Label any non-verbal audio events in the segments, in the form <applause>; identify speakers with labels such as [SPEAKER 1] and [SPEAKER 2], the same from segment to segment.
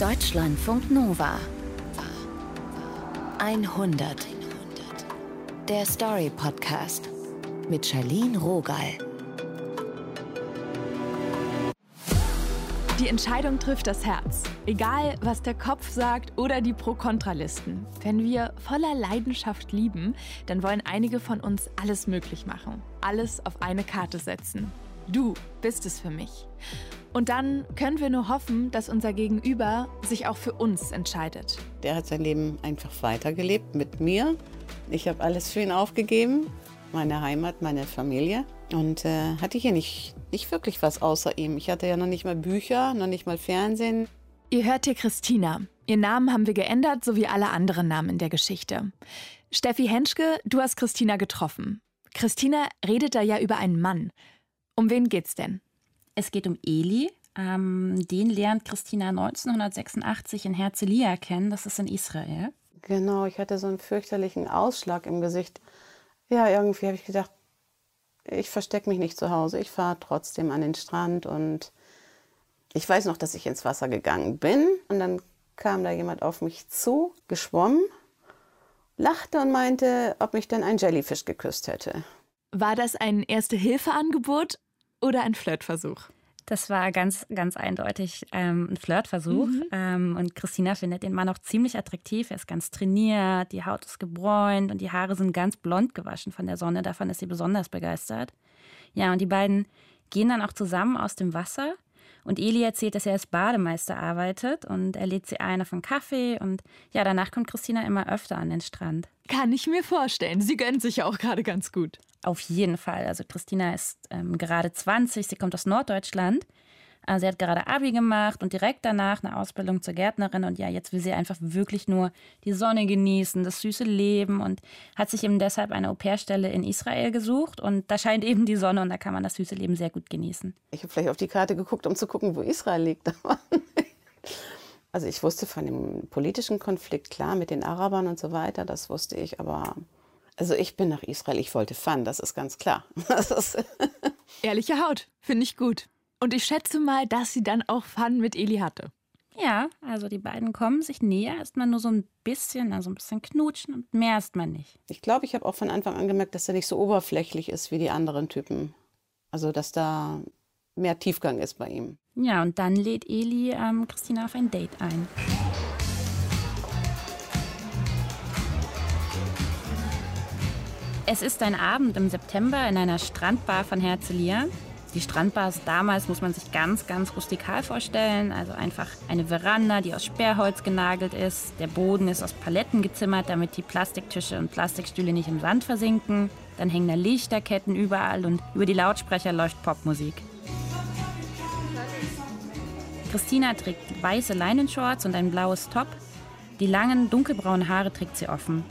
[SPEAKER 1] Deutschlandfunk Nova 100 Der Story Podcast mit Charlene Rogal.
[SPEAKER 2] Die Entscheidung trifft das Herz. Egal, was der Kopf sagt oder die Pro-Kontra-Listen. Wenn wir voller Leidenschaft lieben, dann wollen einige von uns alles möglich machen. Alles auf eine Karte setzen. Du bist es für mich. Und dann können wir nur hoffen, dass unser Gegenüber sich auch für uns entscheidet.
[SPEAKER 3] Der hat sein Leben einfach weitergelebt mit mir. Ich habe alles für ihn aufgegeben, meine Heimat, meine Familie und äh, hatte hier nicht, nicht wirklich was außer ihm. Ich hatte ja noch nicht mal Bücher, noch nicht mal Fernsehen.
[SPEAKER 2] Ihr hört hier Christina. Ihren Namen haben wir geändert, so wie alle anderen Namen in der Geschichte. Steffi Henschke, du hast Christina getroffen. Christina redet da ja über einen Mann. Um wen geht's denn?
[SPEAKER 4] Es geht um Eli. Ähm, den lernt Christina 1986 in Herzliya kennen. Das ist in Israel.
[SPEAKER 3] Genau, ich hatte so einen fürchterlichen Ausschlag im Gesicht. Ja, irgendwie habe ich gedacht, ich verstecke mich nicht zu Hause. Ich fahre trotzdem an den Strand und ich weiß noch, dass ich ins Wasser gegangen bin und dann kam da jemand auf mich zu, geschwommen, lachte und meinte, ob mich denn ein Jellyfish geküsst hätte.
[SPEAKER 2] War das ein Erste-Hilfe-Angebot oder ein Flirtversuch?
[SPEAKER 4] Das war ganz, ganz eindeutig ähm, ein Flirtversuch. Mhm. Ähm, und Christina findet den Mann auch ziemlich attraktiv. Er ist ganz trainiert, die Haut ist gebräunt und die Haare sind ganz blond gewaschen von der Sonne. Davon ist sie besonders begeistert. Ja, und die beiden gehen dann auch zusammen aus dem Wasser. Und Eli erzählt, dass er als Bademeister arbeitet und er lädt sie ein auf einen Kaffee. Und ja, danach kommt Christina immer öfter an den Strand.
[SPEAKER 2] Kann ich mir vorstellen. Sie gönnt sich ja auch gerade ganz gut.
[SPEAKER 4] Auf jeden Fall. Also Christina ist ähm, gerade 20, sie kommt aus Norddeutschland. Äh, sie hat gerade Abi gemacht und direkt danach eine Ausbildung zur Gärtnerin. Und ja, jetzt will sie einfach wirklich nur die Sonne genießen, das süße Leben und hat sich eben deshalb eine Au-pair-Stelle in Israel gesucht. Und da scheint eben die Sonne und da kann man das süße Leben sehr gut genießen.
[SPEAKER 3] Ich habe vielleicht auf die Karte geguckt, um zu gucken, wo Israel liegt. <laughs> also ich wusste von dem politischen Konflikt, klar, mit den Arabern und so weiter, das wusste ich, aber also ich bin nach Israel, ich wollte Fun, das ist ganz klar. <laughs> Ist <laughs>
[SPEAKER 2] Ehrliche Haut, finde ich gut. Und ich schätze mal, dass sie dann auch Fun mit Eli hatte.
[SPEAKER 4] Ja, also die beiden kommen sich näher, erstmal nur so ein bisschen, also ein bisschen knutschen und mehr erstmal nicht.
[SPEAKER 3] Ich glaube, ich habe auch von Anfang an gemerkt, dass er nicht so oberflächlich ist wie die anderen Typen. Also, dass da mehr Tiefgang ist bei ihm.
[SPEAKER 4] Ja, und dann lädt Eli ähm, Christina auf ein Date ein. Es ist ein Abend im September in einer Strandbar von Herzliya. Die Strandbars damals muss man sich ganz, ganz rustikal vorstellen. Also einfach eine Veranda, die aus Sperrholz genagelt ist. Der Boden ist aus Paletten gezimmert, damit die Plastiktische und Plastikstühle nicht im Sand versinken. Dann hängen da Lichterketten überall und über die Lautsprecher läuft Popmusik. Christina trägt weiße Leinenshorts und ein blaues Top. Die langen, dunkelbraunen Haare trägt sie offen.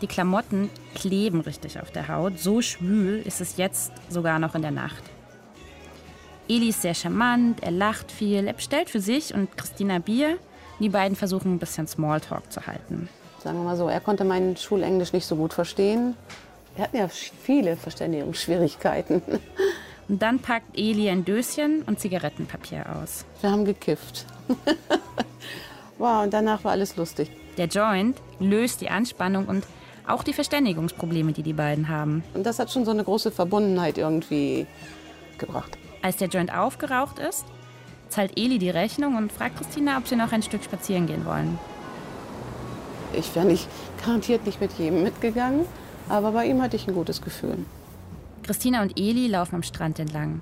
[SPEAKER 4] Die Klamotten kleben richtig auf der Haut. So schwül ist es jetzt sogar noch in der Nacht. Eli ist sehr charmant, er lacht viel, er bestellt für sich und Christina Bier. Die beiden versuchen ein bisschen Smalltalk zu halten.
[SPEAKER 3] Sagen wir mal so, er konnte mein Schulenglisch nicht so gut verstehen. Wir hatten ja viele Verständigungsschwierigkeiten.
[SPEAKER 4] Und dann packt Eli ein Döschen und Zigarettenpapier aus.
[SPEAKER 3] Wir haben gekifft. <laughs> wow, und danach war alles lustig.
[SPEAKER 4] Der Joint löst die Anspannung und auch die Verständigungsprobleme, die die beiden haben.
[SPEAKER 3] Und das hat schon so eine große Verbundenheit irgendwie gebracht.
[SPEAKER 4] Als der Joint aufgeraucht ist, zahlt Eli die Rechnung und fragt Christina, ob sie noch ein Stück spazieren gehen wollen.
[SPEAKER 3] Ich wäre nicht garantiert nicht mit jedem mitgegangen, aber bei ihm hatte ich ein gutes Gefühl.
[SPEAKER 4] Christina und Eli laufen am Strand entlang.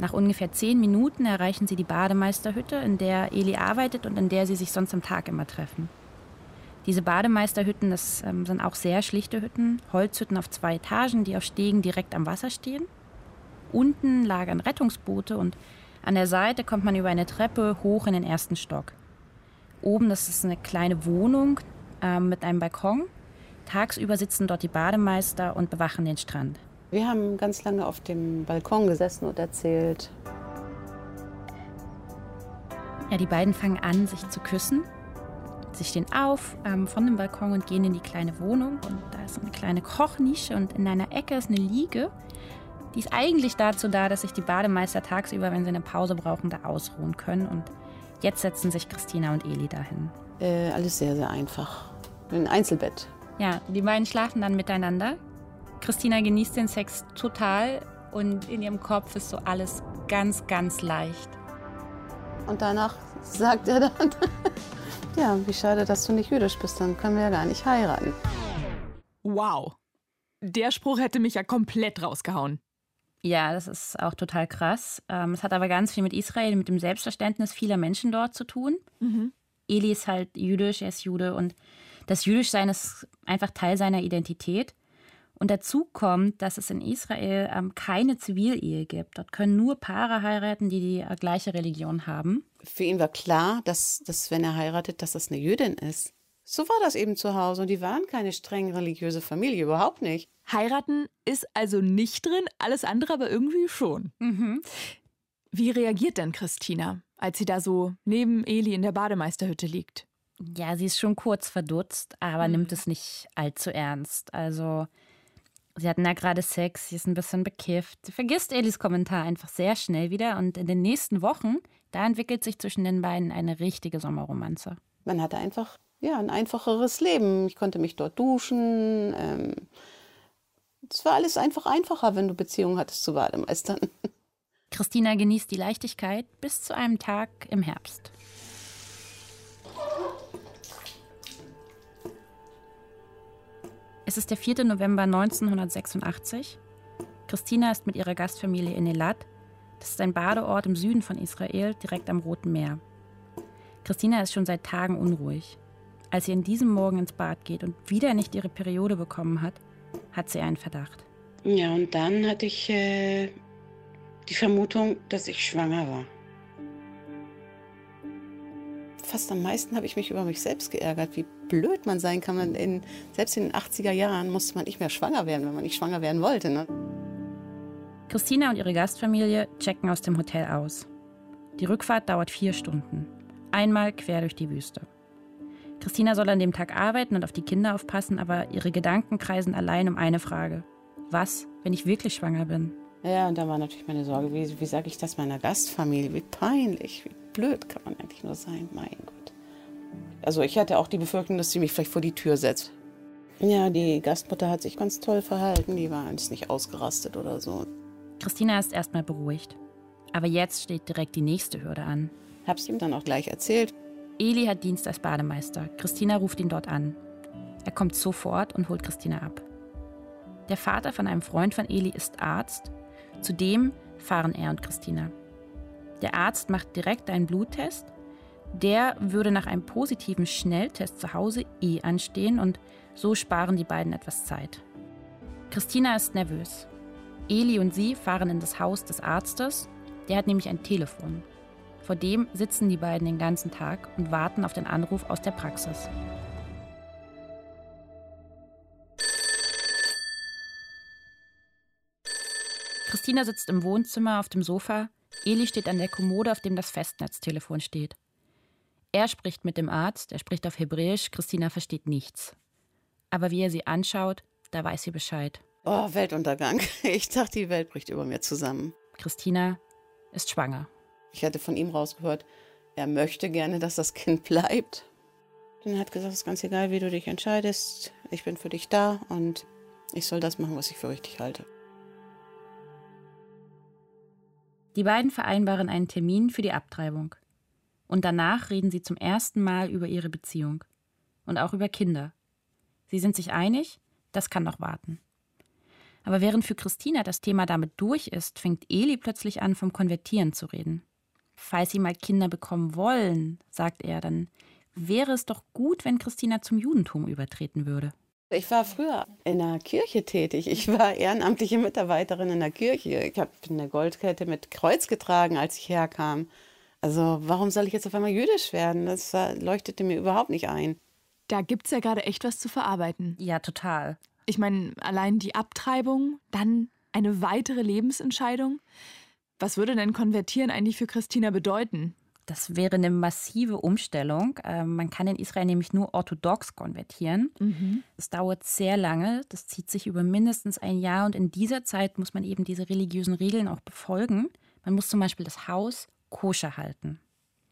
[SPEAKER 4] Nach ungefähr zehn Minuten erreichen sie die Bademeisterhütte, in der Eli arbeitet und in der sie sich sonst am Tag immer treffen. Diese Bademeisterhütten, das ähm, sind auch sehr schlichte Hütten, Holzhütten auf zwei Etagen, die auf Stegen direkt am Wasser stehen. Unten lagern Rettungsboote und an der Seite kommt man über eine Treppe hoch in den ersten Stock. Oben, das ist eine kleine Wohnung äh, mit einem Balkon. Tagsüber sitzen dort die Bademeister und bewachen den Strand.
[SPEAKER 3] Wir haben ganz lange auf dem Balkon gesessen und erzählt.
[SPEAKER 4] Ja, die beiden fangen an, sich zu küssen. Sie stehen auf ähm, von dem Balkon und gehen in die kleine Wohnung. Und da ist eine kleine Kochnische und in einer Ecke ist eine Liege. Die ist eigentlich dazu da, dass sich die Bademeister tagsüber, wenn sie eine Pause brauchen, da ausruhen können. Und Jetzt setzen sich Christina und Eli dahin.
[SPEAKER 3] Äh, alles sehr, sehr einfach. Ein Einzelbett.
[SPEAKER 4] Ja, die beiden schlafen dann miteinander. Christina genießt den Sex total und in ihrem Kopf ist so alles ganz, ganz leicht.
[SPEAKER 3] Und danach sagt er dann, ja, wie schade, dass du nicht jüdisch bist, dann können wir ja gar nicht heiraten.
[SPEAKER 2] Wow. Der Spruch hätte mich ja komplett rausgehauen.
[SPEAKER 4] Ja, das ist auch total krass. Ähm, es hat aber ganz viel mit Israel, mit dem Selbstverständnis vieler Menschen dort zu tun.
[SPEAKER 2] Mhm.
[SPEAKER 4] Eli ist halt jüdisch, er ist Jude und das Jüdischsein ist einfach Teil seiner Identität. Und dazu kommt, dass es in Israel ähm, keine Zivilehe gibt. Dort können nur Paare heiraten, die die äh, gleiche Religion haben.
[SPEAKER 3] Für ihn war klar, dass, dass wenn er heiratet, dass das eine Jüdin ist. So war das eben zu Hause und die waren keine streng religiöse Familie, überhaupt nicht.
[SPEAKER 2] Heiraten ist also nicht drin, alles andere aber irgendwie schon. Wie reagiert denn Christina, als sie da so neben Eli in der Bademeisterhütte liegt?
[SPEAKER 4] Ja, sie ist schon kurz verdutzt, aber
[SPEAKER 2] Mhm.
[SPEAKER 4] nimmt es nicht allzu ernst. Also, sie hatten ja gerade Sex, sie ist ein bisschen bekifft. Sie vergisst Elis Kommentar einfach sehr schnell wieder und in den nächsten Wochen, da entwickelt sich zwischen den beiden eine richtige Sommerromanze.
[SPEAKER 3] Man hatte einfach ja, ein einfacheres Leben. Ich konnte mich dort duschen. Ähm, es war alles einfach einfacher, wenn du Beziehungen hattest zu Bademeistern. <laughs>
[SPEAKER 4] Christina genießt die Leichtigkeit bis zu einem Tag im Herbst. Es ist der 4. November 1986. Christina ist mit ihrer Gastfamilie in Elat. Das ist ein Badeort im Süden von Israel, direkt am Roten Meer. Christina ist schon seit Tagen unruhig. Als sie in diesem Morgen ins Bad geht und wieder nicht ihre Periode bekommen hat, hat sie einen Verdacht.
[SPEAKER 3] Ja, und dann hatte ich äh, die Vermutung, dass ich schwanger war. Fast am meisten habe ich mich über mich selbst geärgert, wie blöd man sein kann. Man in, selbst in den 80er Jahren musste man nicht mehr schwanger werden, wenn man nicht schwanger werden wollte. Ne?
[SPEAKER 4] Christina und ihre Gastfamilie checken aus dem Hotel aus. Die Rückfahrt dauert vier Stunden. Einmal quer durch die Wüste. Christina soll an dem Tag arbeiten und auf die Kinder aufpassen, aber ihre Gedanken kreisen allein um eine Frage. Was, wenn ich wirklich schwanger bin?
[SPEAKER 3] Ja, und da war natürlich meine Sorge, wie, wie sage ich das meiner Gastfamilie? Wie peinlich, wie blöd kann man eigentlich nur sein? Mein Gott. Also ich hatte auch die Befürchtung, dass sie mich vielleicht vor die Tür setzt. Ja, die Gastmutter hat sich ganz toll verhalten. Die war jetzt nicht ausgerastet oder so.
[SPEAKER 4] Christina ist erstmal beruhigt. Aber jetzt steht direkt die nächste Hürde an.
[SPEAKER 3] Hab's ihm dann auch gleich erzählt.
[SPEAKER 4] Eli hat Dienst als Bademeister. Christina ruft ihn dort an. Er kommt sofort und holt Christina ab. Der Vater von einem Freund von Eli ist Arzt. Zudem fahren er und Christina. Der Arzt macht direkt einen Bluttest. Der würde nach einem positiven Schnelltest zu Hause eh anstehen und so sparen die beiden etwas Zeit. Christina ist nervös. Eli und sie fahren in das Haus des Arztes. Der hat nämlich ein Telefon. Vor dem sitzen die beiden den ganzen Tag und warten auf den Anruf aus der Praxis. Christina sitzt im Wohnzimmer auf dem Sofa. Eli steht an der Kommode, auf dem das Festnetztelefon steht. Er spricht mit dem Arzt, er spricht auf Hebräisch, Christina versteht nichts. Aber wie er sie anschaut, da weiß sie Bescheid.
[SPEAKER 3] Oh, Weltuntergang. <laughs> Ich dachte, die Welt bricht über mir zusammen.
[SPEAKER 4] Christina ist schwanger.
[SPEAKER 3] Ich hatte von ihm rausgehört, er möchte gerne, dass das Kind bleibt. Und er hat gesagt, es ist ganz egal, wie du dich entscheidest. Ich bin für dich da und ich soll das machen, was ich für richtig halte.
[SPEAKER 4] Die beiden vereinbaren einen Termin für die Abtreibung. Und danach reden sie zum ersten Mal über ihre Beziehung. Und auch über Kinder. Sie sind sich einig, das kann noch warten. Aber während für Christina das Thema damit durch ist, fängt Eli plötzlich an, vom Konvertieren zu reden. Falls sie mal Kinder bekommen wollen, sagt er, dann wäre es doch gut, wenn Christina zum Judentum übertreten würde.
[SPEAKER 3] Ich war früher in der Kirche tätig. Ich war ehrenamtliche Mitarbeiterin in der Kirche. Ich habe eine Goldkette mit Kreuz getragen, als ich herkam. Also warum soll ich jetzt auf einmal jüdisch werden? Das leuchtete mir überhaupt nicht ein.
[SPEAKER 2] Da gibt's ja gerade echt was zu verarbeiten.
[SPEAKER 4] Ja, total.
[SPEAKER 2] Ich meine, allein die Abtreibung, dann eine weitere Lebensentscheidung. Was würde denn Konvertieren eigentlich für Christina bedeuten?
[SPEAKER 4] Das wäre eine massive Umstellung. Ähm, man kann in Israel nämlich nur orthodox konvertieren. Das dauert sehr lange. Das zieht sich über mindestens ein Jahr. Und in dieser Zeit muss man eben diese religiösen Regeln auch befolgen. Man muss zum Beispiel das Haus koscher halten.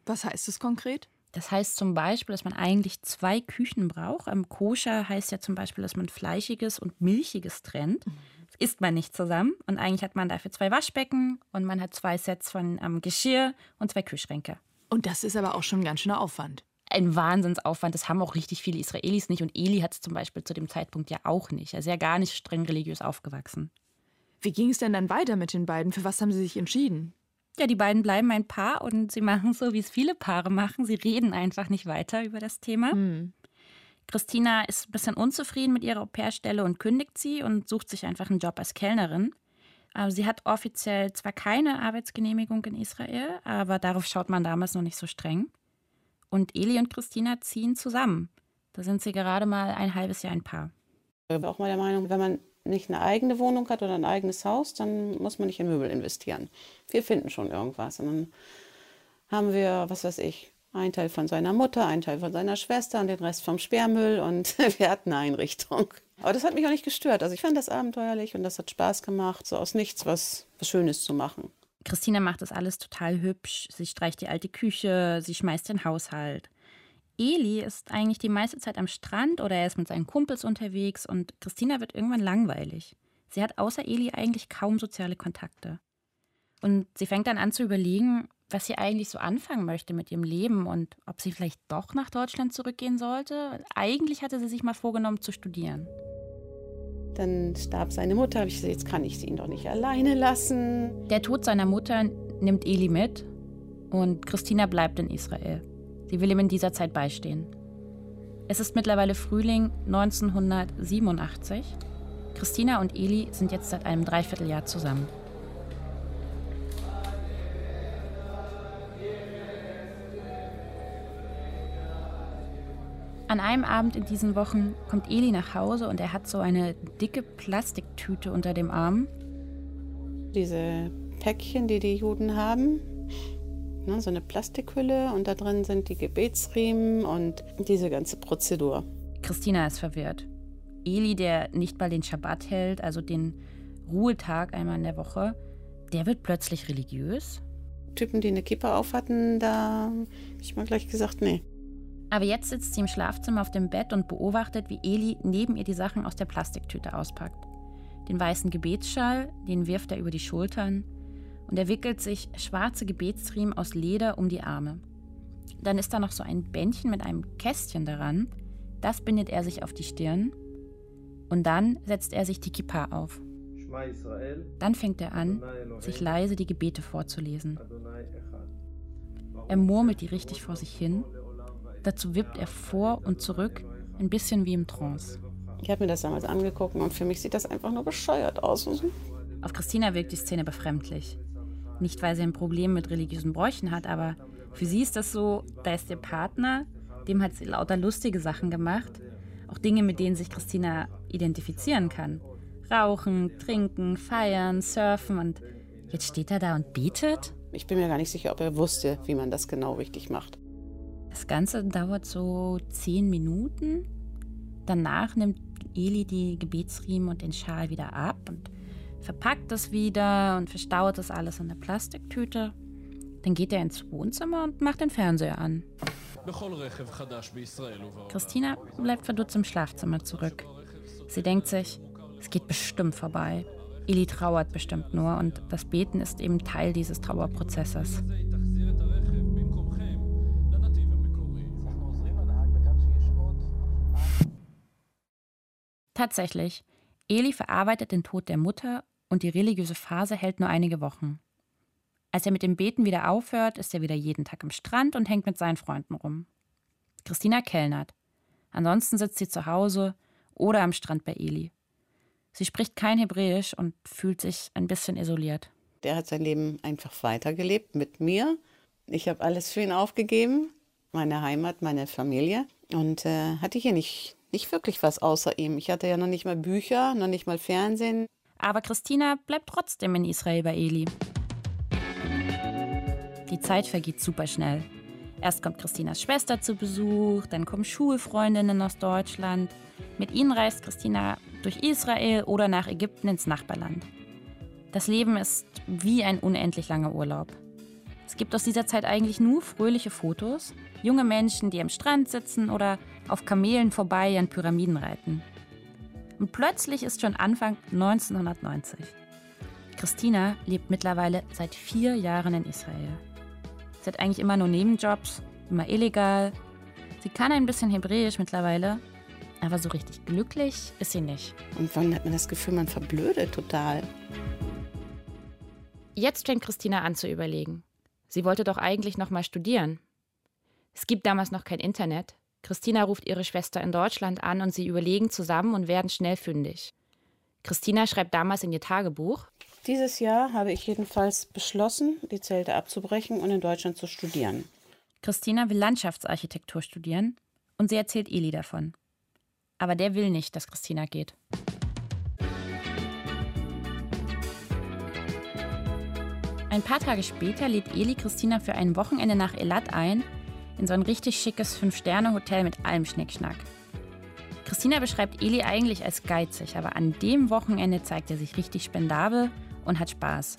[SPEAKER 2] Was heißt das konkret?
[SPEAKER 4] Das heißt zum Beispiel, dass man eigentlich zwei Küchen braucht. Am Koscher heißt ja zum Beispiel, dass man Fleischiges und Milchiges trennt. Das isst man nicht zusammen. Und eigentlich hat man dafür zwei Waschbecken und man hat zwei Sets von ähm, Geschirr und zwei Kühlschränke.
[SPEAKER 2] Und das ist aber auch schon ein ganz schöner Aufwand.
[SPEAKER 4] Ein Wahnsinnsaufwand. Das haben auch richtig viele Israelis nicht. Und Eli hat es zum Beispiel zu dem Zeitpunkt ja auch nicht. Er ist ja gar nicht streng religiös aufgewachsen.
[SPEAKER 2] Wie ging es denn dann weiter mit den beiden? Für was haben sie sich entschieden?
[SPEAKER 4] Ja, die beiden bleiben ein Paar und sie machen so, wie es viele Paare machen. Sie reden einfach nicht weiter über das Thema.
[SPEAKER 2] Hm.
[SPEAKER 4] Christina ist ein bisschen unzufrieden mit ihrer Au-pair-Stelle und kündigt sie und sucht sich einfach einen Job als Kellnerin. Aber sie hat offiziell zwar keine Arbeitsgenehmigung in Israel, aber darauf schaut man damals noch nicht so streng. Und Eli und Christina ziehen zusammen. Da sind sie gerade mal ein halbes Jahr ein Paar.
[SPEAKER 3] Ich bin auch mal der Meinung, wenn man nicht eine eigene Wohnung hat oder ein eigenes Haus, dann muss man nicht in Möbel investieren. Wir finden schon irgendwas. Und dann haben wir, was weiß ich, einen Teil von seiner Mutter, einen Teil von seiner Schwester und den Rest vom Sperrmüll und <laughs> wir hatten eine Einrichtung. Aber das hat mich auch nicht gestört. Also ich fand das abenteuerlich und das hat Spaß gemacht, so aus nichts was, was Schönes zu machen.
[SPEAKER 4] Christina macht das alles total hübsch. Sie streicht die alte Küche, sie schmeißt den Haushalt. Eli ist eigentlich die meiste Zeit am Strand oder er ist mit seinen Kumpels unterwegs und Christina wird irgendwann langweilig. Sie hat außer Eli eigentlich kaum soziale Kontakte. Und sie fängt dann an zu überlegen, was sie eigentlich so anfangen möchte mit ihrem Leben und ob sie vielleicht doch nach Deutschland zurückgehen sollte. Eigentlich hatte sie sich mal vorgenommen zu studieren.
[SPEAKER 3] Dann starb seine Mutter. Habe ich gesagt, jetzt kann ich sie ihn doch nicht alleine lassen.
[SPEAKER 4] Der Tod seiner Mutter nimmt Eli mit und Christina bleibt in Israel. Sie will ihm in dieser Zeit beistehen. Es ist mittlerweile Frühling 1987. Christina und Eli sind jetzt seit einem Dreivierteljahr zusammen. An einem Abend in diesen Wochen kommt Eli nach Hause und er hat so eine dicke Plastiktüte unter dem Arm.
[SPEAKER 3] Diese Päckchen, die die Juden haben, ne, so eine Plastikhülle und da drin sind die Gebetsriemen und diese ganze Prozedur.
[SPEAKER 4] Christina ist verwirrt. Eli, der nicht mal den Schabbat hält, also den Ruhetag einmal in der Woche, der wird plötzlich religiös.
[SPEAKER 3] Typen, die eine Kippa auf hatten, da habe ich mal gleich gesagt, nee.
[SPEAKER 4] Aber jetzt sitzt sie im Schlafzimmer auf dem Bett und beobachtet, wie Eli neben ihr die Sachen aus der Plastiktüte auspackt. Den weißen Gebetsschal, den wirft er über die Schultern und er wickelt sich schwarze Gebetsriemen aus Leder um die Arme. Dann ist da noch so ein Bändchen mit einem Kästchen daran. Das bindet er sich auf die Stirn. Und dann setzt er sich die Kippa auf. Dann fängt er an, sich leise die Gebete vorzulesen. Er murmelt die richtig vor sich hin. Dazu wippt er vor und zurück, ein bisschen wie im Trance.
[SPEAKER 3] Ich habe mir das damals angeguckt und für mich sieht das einfach nur bescheuert aus.
[SPEAKER 4] Auf Christina wirkt die Szene befremdlich. Nicht, weil sie ein Problem mit religiösen Bräuchen hat, aber für sie ist das so, da ist ihr Partner, dem hat sie lauter lustige Sachen gemacht. Auch Dinge, mit denen sich Christina identifizieren kann. Rauchen, trinken, feiern, surfen und jetzt steht er da und betet?
[SPEAKER 3] Ich bin mir gar nicht sicher, ob er wusste, wie man das genau richtig macht.
[SPEAKER 4] Das Ganze dauert so zehn Minuten. Danach nimmt Eli die Gebetsriemen und den Schal wieder ab und verpackt das wieder und verstaut das alles in der Plastiktüte. Dann geht er ins Wohnzimmer und macht den Fernseher an. Christina bleibt verdutzt im Schlafzimmer zurück. Sie denkt sich, es geht bestimmt vorbei. Eli trauert bestimmt nur und das Beten ist eben Teil dieses Trauerprozesses. Tatsächlich, Eli verarbeitet den Tod der Mutter und die religiöse Phase hält nur einige Wochen. Als er mit dem Beten wieder aufhört, ist er wieder jeden Tag am Strand und hängt mit seinen Freunden rum. Christina kellnert. Ansonsten sitzt sie zu Hause oder am Strand bei Eli. Sie spricht kein Hebräisch und fühlt sich ein bisschen isoliert.
[SPEAKER 3] Der hat sein Leben einfach weitergelebt mit mir. Ich habe alles für ihn aufgegeben, meine Heimat, meine Familie und äh, hatte hier nicht, nicht wirklich was außer ihm. Ich hatte ja noch nicht mal Bücher, noch nicht mal Fernsehen.
[SPEAKER 4] Aber Christina bleibt trotzdem in Israel bei Eli. Die Zeit vergeht super schnell. Erst kommt Christinas Schwester zu Besuch, dann kommen Schulfreundinnen aus Deutschland. Mit ihnen reist Christina durch Israel oder nach Ägypten ins Nachbarland. Das Leben ist wie ein unendlich langer Urlaub. Es gibt aus dieser Zeit eigentlich nur fröhliche Fotos. Junge Menschen, die am Strand sitzen oder auf Kamelen vorbei an Pyramiden reiten. Und plötzlich ist schon Anfang 1990. Christina lebt mittlerweile seit vier Jahren in Israel. Sie hat eigentlich immer nur Nebenjobs, immer illegal. Sie kann ein bisschen Hebräisch mittlerweile, aber so richtig glücklich ist sie nicht.
[SPEAKER 3] Und wann hat man das Gefühl, man verblödet total?
[SPEAKER 4] Jetzt fängt Christina an zu überlegen. Sie wollte doch eigentlich noch mal studieren. Es gibt damals noch kein Internet. Christina ruft ihre Schwester in Deutschland an und sie überlegen zusammen und werden schnell fündig. Christina schreibt damals in ihr Tagebuch.
[SPEAKER 3] Dieses Jahr habe ich jedenfalls beschlossen, die Zelte abzubrechen und in Deutschland zu studieren.
[SPEAKER 4] Christina will Landschaftsarchitektur studieren und sie erzählt Eli davon. Aber der will nicht, dass Christina geht. Ein paar Tage später lädt Eli Christina für ein Wochenende nach Elat ein, in so ein richtig schickes Fünf-Sterne-Hotel mit allem Schnickschnack. Christina beschreibt Eli eigentlich als geizig, aber an dem Wochenende zeigt er sich richtig spendabel und hat Spaß.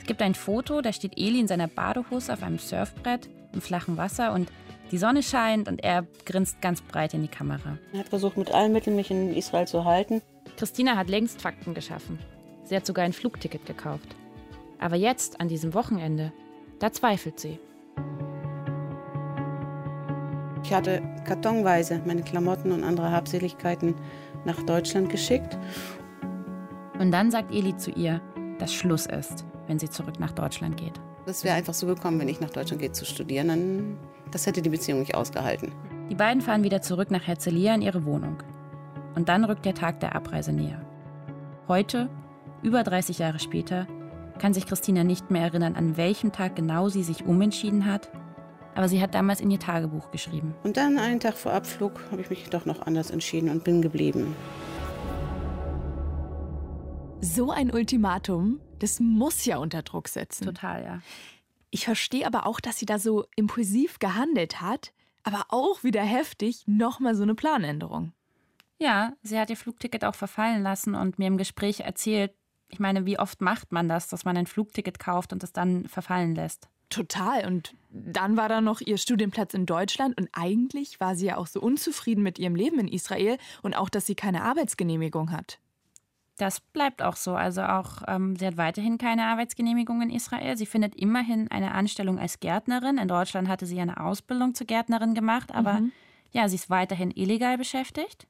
[SPEAKER 4] Es gibt ein Foto, da steht Eli in seiner Badehose auf einem Surfbrett im flachen Wasser und die Sonne scheint und er grinst ganz breit in die Kamera.
[SPEAKER 3] Er hat versucht, mit allen Mitteln mich in Israel zu halten.
[SPEAKER 4] Christina hat längst Fakten geschaffen. Sie hat sogar ein Flugticket gekauft. Aber jetzt, an diesem Wochenende, da zweifelt sie.
[SPEAKER 3] Ich hatte kartonweise meine Klamotten und andere Habseligkeiten nach Deutschland geschickt.
[SPEAKER 4] Und dann sagt Eli zu ihr, dass Schluss ist, wenn sie zurück nach Deutschland geht.
[SPEAKER 3] Das wäre einfach so gekommen, wenn ich nach Deutschland gehe zu studieren. Dann, das hätte die Beziehung nicht ausgehalten.
[SPEAKER 4] Die beiden fahren wieder zurück nach Herzliya in ihre Wohnung. Und dann rückt der Tag der Abreise näher. Heute, über 30 Jahre später, kann sich Christina nicht mehr erinnern, an welchem Tag genau sie sich umentschieden hat. Aber sie hat damals in ihr Tagebuch geschrieben.
[SPEAKER 3] Und dann einen Tag vor Abflug habe ich mich doch noch anders entschieden und bin geblieben.
[SPEAKER 2] So ein Ultimatum, das muss ja unter Druck setzen.
[SPEAKER 4] Total, ja.
[SPEAKER 2] Ich verstehe aber auch, dass sie da so impulsiv gehandelt hat, aber auch wieder heftig nochmal so eine Planänderung.
[SPEAKER 4] Ja, sie hat ihr Flugticket auch verfallen lassen und mir im Gespräch erzählt, ich meine, wie oft macht man das, dass man ein Flugticket kauft und es dann verfallen lässt?
[SPEAKER 2] Total. Und dann war da noch ihr Studienplatz in Deutschland und eigentlich war sie ja auch so unzufrieden mit ihrem Leben in Israel und auch, dass sie keine Arbeitsgenehmigung hat.
[SPEAKER 4] Das bleibt auch so. Also auch, ähm, sie hat weiterhin keine Arbeitsgenehmigung in Israel. Sie findet immerhin eine Anstellung als Gärtnerin. In Deutschland hatte sie eine Ausbildung zur Gärtnerin gemacht, aber mhm. ja, sie ist weiterhin illegal beschäftigt.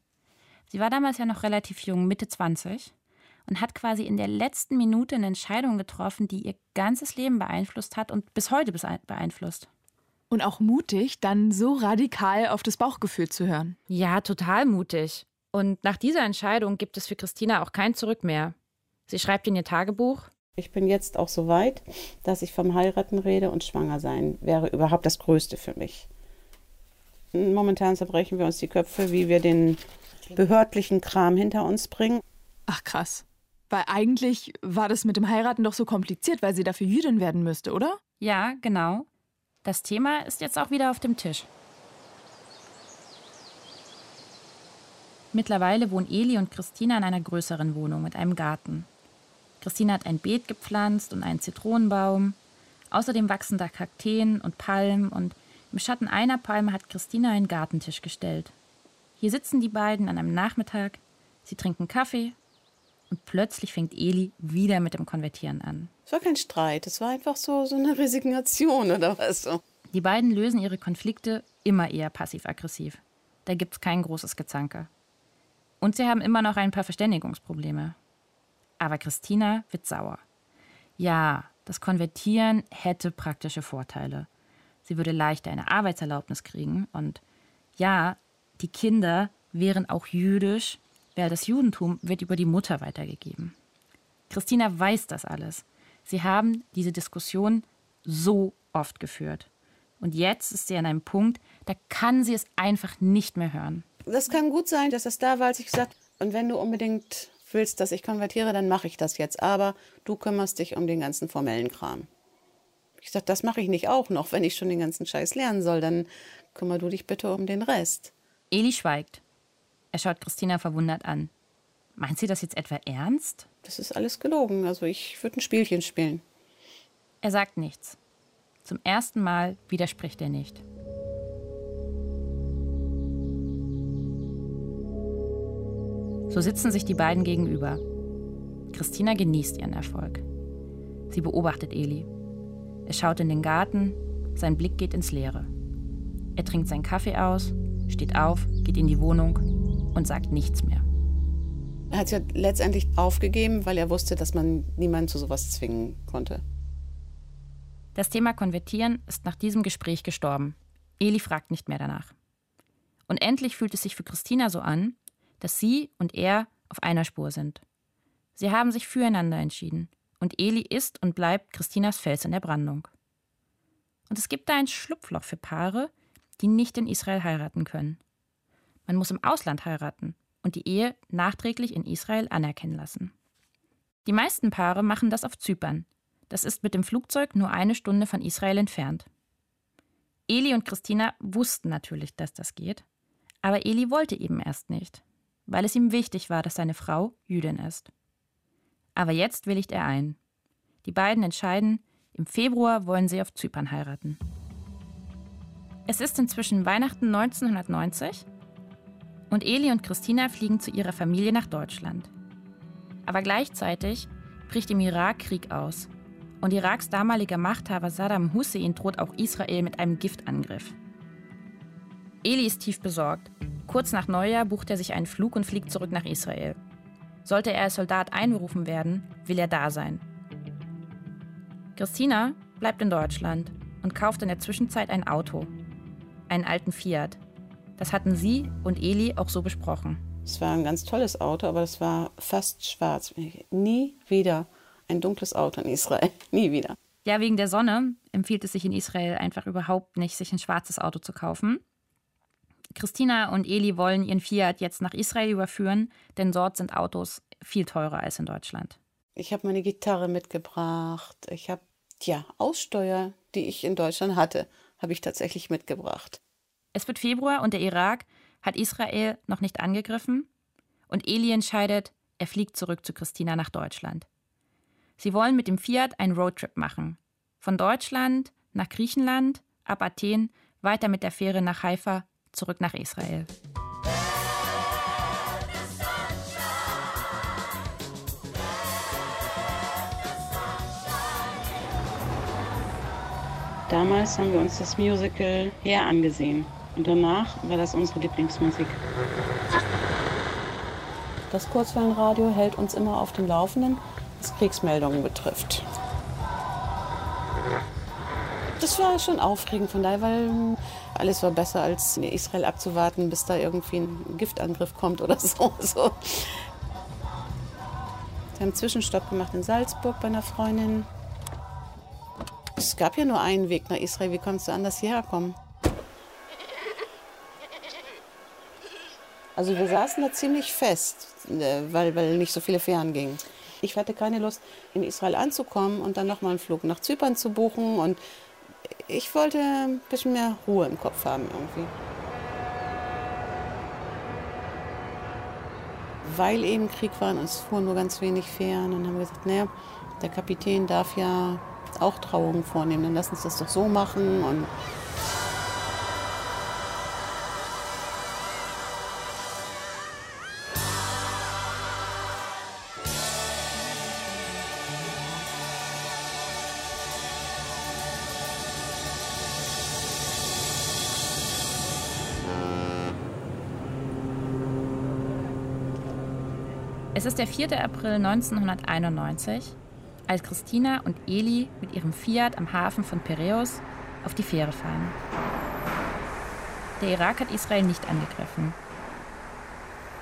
[SPEAKER 4] Sie war damals ja noch relativ jung, Mitte 20 und hat quasi in der letzten Minute eine Entscheidung getroffen, die ihr ganzes Leben beeinflusst hat und bis heute beeinflusst.
[SPEAKER 2] Und auch mutig, dann so radikal auf das Bauchgefühl zu hören.
[SPEAKER 4] Ja, total mutig. Und nach dieser Entscheidung gibt es für Christina auch kein Zurück mehr. Sie schreibt in ihr Tagebuch.
[SPEAKER 3] Ich bin jetzt auch so weit, dass ich vom Heiraten rede und schwanger sein wäre überhaupt das Größte für mich. Momentan zerbrechen wir uns die Köpfe, wie wir den behördlichen Kram hinter uns bringen.
[SPEAKER 2] Ach krass. Weil eigentlich war das mit dem Heiraten doch so kompliziert, weil sie dafür Jüdin werden müsste, oder?
[SPEAKER 4] Ja, genau. Das Thema ist jetzt auch wieder auf dem Tisch. Mittlerweile wohnen Eli und Christina in einer größeren Wohnung mit einem Garten. Christina hat ein Beet gepflanzt und einen Zitronenbaum. Außerdem wachsen da Kakteen und Palmen und im Schatten einer Palme hat Christina einen Gartentisch gestellt. Hier sitzen die beiden an einem Nachmittag, sie trinken Kaffee und plötzlich fängt Eli wieder mit dem Konvertieren an.
[SPEAKER 3] Es war kein Streit, es war einfach so, so eine Resignation oder was so.
[SPEAKER 4] Die beiden lösen ihre Konflikte immer eher passiv-aggressiv. Da gibt's kein großes Gezanke. Und sie haben immer noch ein paar Verständigungsprobleme. Aber Christina wird sauer. Ja, das Konvertieren hätte praktische Vorteile. Sie würde leichter eine Arbeitserlaubnis kriegen und ja, die Kinder wären auch jüdisch weil das Judentum wird über die Mutter weitergegeben. Christina weiß das alles. Sie haben diese Diskussion so oft geführt. Und jetzt ist sie an einem Punkt, da kann sie es einfach nicht mehr hören.
[SPEAKER 3] Das kann gut sein, dass das da war, als ich gesagt und wenn du unbedingt willst, dass ich konvertiere, dann mache ich das jetzt. Aber du kümmerst dich um den ganzen formellen Kram. Ich sagte, das mache ich nicht auch noch. Wenn ich schon den ganzen Scheiß lernen soll, dann kümmer du dich bitte um den Rest.
[SPEAKER 4] Eli schweigt. Er schaut Christina verwundert an. Meint sie das jetzt etwa ernst?
[SPEAKER 3] Das ist alles gelogen. Also ich würde ein Spielchen spielen.
[SPEAKER 4] Er sagt nichts. Zum ersten Mal widerspricht er nicht. So sitzen sich die beiden gegenüber. Christina genießt ihren Erfolg. Sie beobachtet Eli. Er schaut in den Garten, sein Blick geht ins Leere. Er trinkt seinen Kaffee aus, steht auf, geht in die Wohnung und sagt nichts mehr.
[SPEAKER 3] Er hat ja letztendlich aufgegeben, weil er wusste, dass man niemanden zu sowas zwingen konnte.
[SPEAKER 4] Das Thema Konvertieren ist nach diesem Gespräch gestorben. Eli fragt nicht mehr danach. Und endlich fühlt es sich für Christina so an, dass sie und er auf einer Spur sind. Sie haben sich füreinander entschieden und Eli ist und bleibt Christinas Fels in der Brandung. Und es gibt da ein Schlupfloch für Paare, die nicht in Israel heiraten können. Man muss im Ausland heiraten und die Ehe nachträglich in Israel anerkennen lassen. Die meisten Paare machen das auf Zypern. Das ist mit dem Flugzeug nur eine Stunde von Israel entfernt. Eli und Christina wussten natürlich, dass das geht, aber Eli wollte eben erst nicht weil es ihm wichtig war, dass seine Frau Jüdin ist. Aber jetzt willigt er ein. Die beiden entscheiden, im Februar wollen sie auf Zypern heiraten. Es ist inzwischen Weihnachten 1990 und Eli und Christina fliegen zu ihrer Familie nach Deutschland. Aber gleichzeitig bricht im Irak Krieg aus und Iraks damaliger Machthaber Saddam Hussein droht auch Israel mit einem Giftangriff. Eli ist tief besorgt Kurz nach Neujahr bucht er sich einen Flug und fliegt zurück nach Israel. Sollte er als Soldat einberufen werden, will er da sein. Christina bleibt in Deutschland und kauft in der Zwischenzeit ein Auto. Einen alten Fiat. Das hatten sie und Eli auch so besprochen.
[SPEAKER 3] Es war ein ganz tolles Auto, aber es war fast schwarz. Nie wieder ein dunkles Auto in Israel. <laughs> Nie wieder.
[SPEAKER 4] Ja, wegen der Sonne empfiehlt es sich in Israel einfach überhaupt nicht, sich ein schwarzes Auto zu kaufen. Christina und Eli wollen ihren Fiat jetzt nach Israel überführen, denn dort sind Autos viel teurer als in Deutschland.
[SPEAKER 3] Ich habe meine Gitarre mitgebracht. Ich habe ja Aussteuer, die ich in Deutschland hatte, habe ich tatsächlich mitgebracht.
[SPEAKER 4] Es wird Februar und der Irak hat Israel noch nicht angegriffen und Eli entscheidet, er fliegt zurück zu Christina nach Deutschland. Sie wollen mit dem Fiat einen Roadtrip machen. Von Deutschland nach Griechenland, ab Athen, weiter mit der Fähre nach Haifa zurück nach Israel.
[SPEAKER 3] Damals haben wir uns das Musical her angesehen und danach war das unsere Lieblingsmusik. Das Kurzwellenradio hält uns immer auf dem Laufenden, was Kriegsmeldungen betrifft. Das war schon aufregend von daher, weil alles war besser, als in Israel abzuwarten, bis da irgendwie ein Giftangriff kommt oder <laughs> so. so. Wir haben einen Zwischenstopp gemacht in Salzburg bei einer Freundin. Es gab ja nur einen Weg nach Israel. Wie konntest du anders hierher kommen? Also wir saßen da ziemlich fest, äh, weil, weil nicht so viele Fähren gingen. Ich hatte keine Lust, in Israel anzukommen und dann nochmal einen Flug nach Zypern zu buchen und ich wollte ein bisschen mehr Ruhe im Kopf haben irgendwie. Weil eben Krieg war und es fuhren nur ganz wenig Fähren, dann haben wir gesagt, naja, der Kapitän darf ja auch Trauungen vornehmen, dann lass uns das doch so machen und
[SPEAKER 4] Es ist der 4. April 1991, als Christina und Eli mit ihrem Fiat am Hafen von Piräus auf die Fähre fahren. Der Irak hat Israel nicht angegriffen.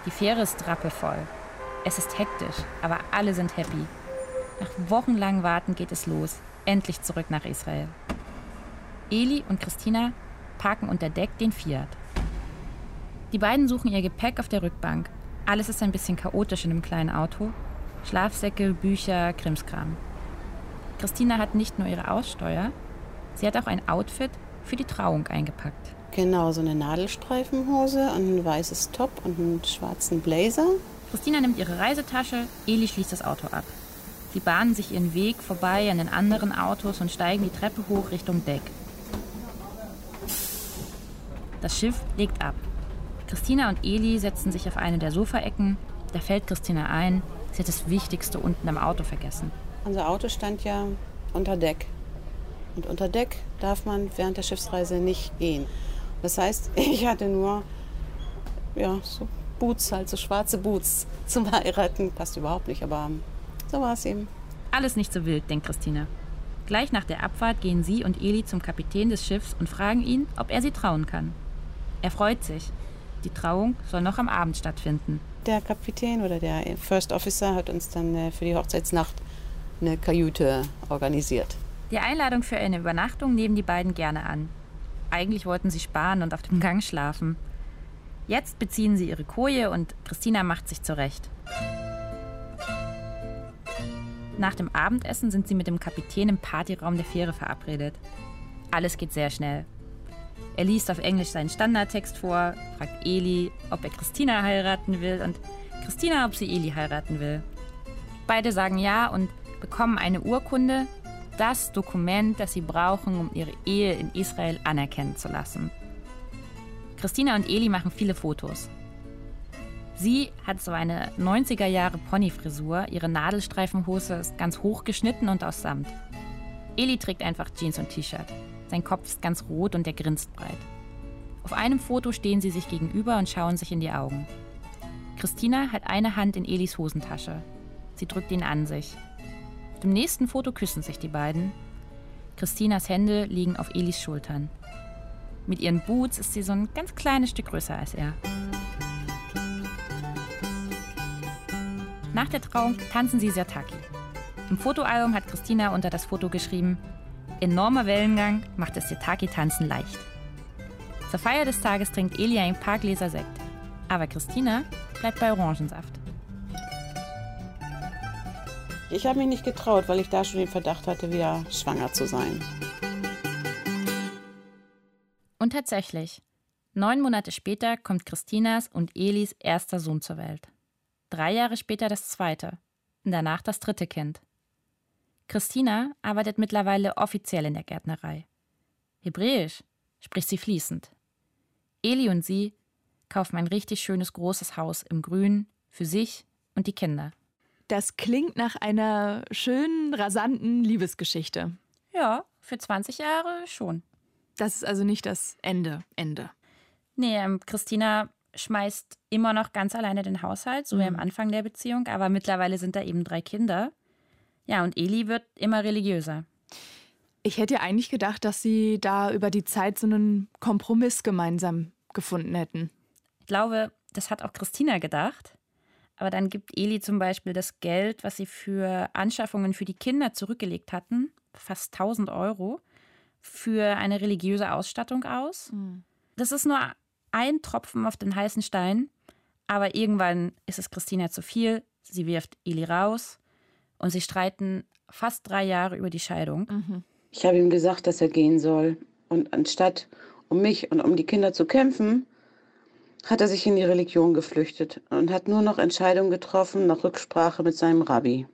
[SPEAKER 4] Die Fähre ist rappelvoll. Es ist hektisch, aber alle sind happy. Nach wochenlangem Warten geht es los, endlich zurück nach Israel. Eli und Christina parken unter Deck den Fiat. Die beiden suchen ihr Gepäck auf der Rückbank alles ist ein bisschen chaotisch in dem kleinen Auto. Schlafsäcke, Bücher, Krimskram. Christina hat nicht nur ihre Aussteuer, sie hat auch ein Outfit für die Trauung eingepackt.
[SPEAKER 3] Genau, so eine Nadelstreifenhose, ein weißes Top und einen schwarzen Blazer.
[SPEAKER 4] Christina nimmt ihre Reisetasche, Eli schließt das Auto ab. Sie bahnen sich ihren Weg vorbei an den anderen Autos und steigen die Treppe hoch Richtung Deck. Das Schiff legt ab. Christina und Eli setzen sich auf eine der Sofaecken. Da fällt Christina ein, sie hat das Wichtigste unten im Auto vergessen.
[SPEAKER 3] Unser Auto stand ja unter Deck. Und unter Deck darf man während der Schiffsreise nicht gehen. Das heißt, <laughs> ich hatte nur ja, so Boots, halt so schwarze Boots <laughs> zum Heiraten. Passt überhaupt nicht, aber so war es eben.
[SPEAKER 4] Alles nicht so wild, denkt Christina. Gleich nach der Abfahrt gehen sie und Eli zum Kapitän des Schiffs und fragen ihn, ob er sie trauen kann. Er freut sich. Die Trauung soll noch am Abend stattfinden.
[SPEAKER 3] Der Kapitän oder der First Officer hat uns dann äh, für die Hochzeitsnacht eine Kajüte organisiert.
[SPEAKER 4] Die Einladung für eine Übernachtung nehmen die beiden gerne an. Eigentlich wollten sie sparen und auf dem Gang schlafen. Jetzt beziehen sie ihre Koje und Christina macht sich zurecht. Nach dem Abendessen sind sie mit dem Kapitän im Partyraum der Fähre verabredet. Alles geht sehr schnell. Er liest auf Englisch seinen Standardtext vor, fragt Eli, ob er Christina heiraten will und Christina, ob sie Eli heiraten will. Beide sagen ja und bekommen eine Urkunde, das Dokument, das sie brauchen, um ihre Ehe in Israel anerkennen zu lassen. Christina und Eli machen viele Fotos. Sie hat so eine 90er Jahre Ponyfrisur, ihre Nadelstreifenhose ist ganz hoch geschnitten und aus Samt. Eli trägt einfach Jeans und T-Shirt. Sein Kopf ist ganz rot und er grinst breit. Auf einem Foto stehen sie sich gegenüber und schauen sich in die Augen. Christina hat eine Hand in Elis Hosentasche. Sie drückt ihn an sich. Auf dem nächsten Foto küssen sich die beiden. Christinas Hände liegen auf Elis Schultern. Mit ihren Boots ist sie so ein ganz kleines Stück größer als er. Nach der Trauung tanzen sie Sertaki. Im Fotoalbum hat Christina unter das Foto geschrieben, Enormer Wellengang macht das Sitaki-Tanzen leicht. Zur Feier des Tages trinkt Elia ein paar Gläser Sekt. Aber Christina bleibt bei Orangensaft.
[SPEAKER 3] Ich habe mich nicht getraut, weil ich da schon den Verdacht hatte, wieder schwanger zu sein.
[SPEAKER 4] Und tatsächlich, neun Monate später kommt Christinas und Elis erster Sohn zur Welt. Drei Jahre später das zweite und danach das dritte Kind. Christina arbeitet mittlerweile offiziell in der Gärtnerei. Hebräisch spricht sie fließend. Eli und sie kaufen ein richtig schönes großes Haus im Grün für sich und die Kinder.
[SPEAKER 2] Das klingt nach einer schönen, rasanten Liebesgeschichte.
[SPEAKER 4] Ja, für 20 Jahre schon.
[SPEAKER 2] Das ist also nicht das Ende, Ende.
[SPEAKER 4] Nee, ähm, Christina schmeißt immer noch ganz alleine den Haushalt, so wie am Anfang der Beziehung, aber mittlerweile sind da eben drei Kinder. Ja, und Eli wird immer religiöser.
[SPEAKER 2] Ich hätte ja eigentlich gedacht, dass sie da über die Zeit so einen Kompromiss gemeinsam gefunden hätten.
[SPEAKER 4] Ich glaube, das hat auch Christina gedacht. Aber dann gibt Eli zum Beispiel das Geld, was sie für Anschaffungen für die Kinder zurückgelegt hatten, fast 1000 Euro, für eine religiöse Ausstattung aus. Das ist nur ein Tropfen auf den heißen Stein. Aber irgendwann ist es Christina zu viel. Sie wirft Eli raus und sie streiten fast drei Jahre über die Scheidung.
[SPEAKER 3] Ich habe ihm gesagt, dass er gehen soll. Und anstatt um mich und um die Kinder zu kämpfen, hat er sich in die Religion geflüchtet und hat nur noch Entscheidungen getroffen nach Rücksprache mit seinem Rabbi.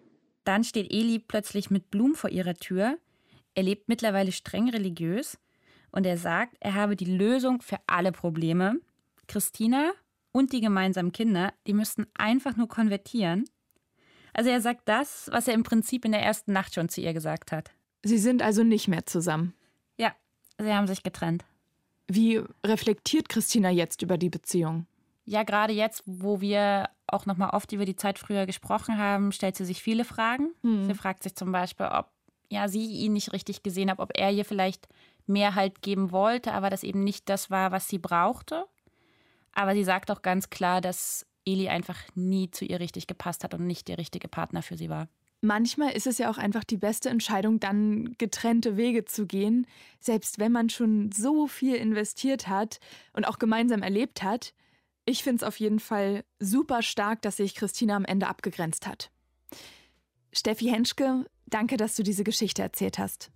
[SPEAKER 4] Dann steht Eli plötzlich mit Blumen vor ihrer Tür. Er lebt mittlerweile streng religiös und er sagt, er habe die Lösung für alle Probleme. Christina und die gemeinsamen Kinder, die müssten einfach nur konvertieren. Also er sagt das, was er im Prinzip in der ersten Nacht schon zu ihr gesagt hat.
[SPEAKER 2] Sie sind also nicht mehr zusammen.
[SPEAKER 4] Ja, sie haben sich getrennt.
[SPEAKER 2] Wie reflektiert Christina jetzt über die Beziehung?
[SPEAKER 4] Ja, gerade jetzt, wo wir auch noch mal oft über die Zeit früher gesprochen haben, stellt sie sich viele Fragen. Sie fragt sich zum Beispiel, ob ja sie ihn nicht richtig gesehen hat, ob er ihr vielleicht mehr Halt geben wollte, aber das eben nicht das war, was sie brauchte. Aber sie sagt auch ganz klar, dass Eli einfach nie zu ihr richtig gepasst hat und nicht der richtige Partner für sie war.
[SPEAKER 2] Manchmal ist es ja auch einfach die beste Entscheidung, dann getrennte Wege zu gehen, selbst wenn man schon so viel investiert hat und auch gemeinsam erlebt hat. Ich finde es auf jeden Fall super stark, dass sich Christina am Ende abgegrenzt hat. Steffi Henschke, danke, dass du diese Geschichte erzählt hast.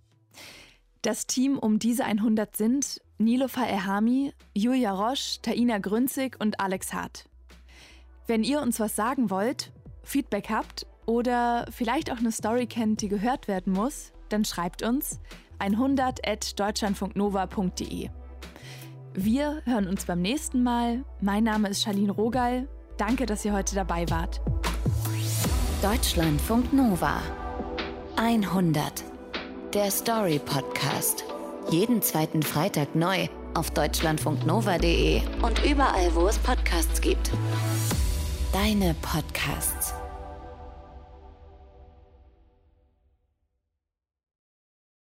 [SPEAKER 2] Das Team um diese 100 sind Nilofa Erhami, Julia Roche, Taina Grünzig und Alex Hart. Wenn ihr uns was sagen wollt, Feedback habt oder vielleicht auch eine Story kennt, die gehört werden muss, dann schreibt uns 100.deutschlandfunknova.de. Wir hören uns beim nächsten Mal. Mein Name ist Charlene Rogal. Danke, dass ihr heute dabei wart.
[SPEAKER 1] Deutschlandfunk Nova 100. Der Story Podcast. Jeden zweiten Freitag neu auf deutschlandfunknova.de und überall, wo es Podcasts gibt. Deine Podcasts.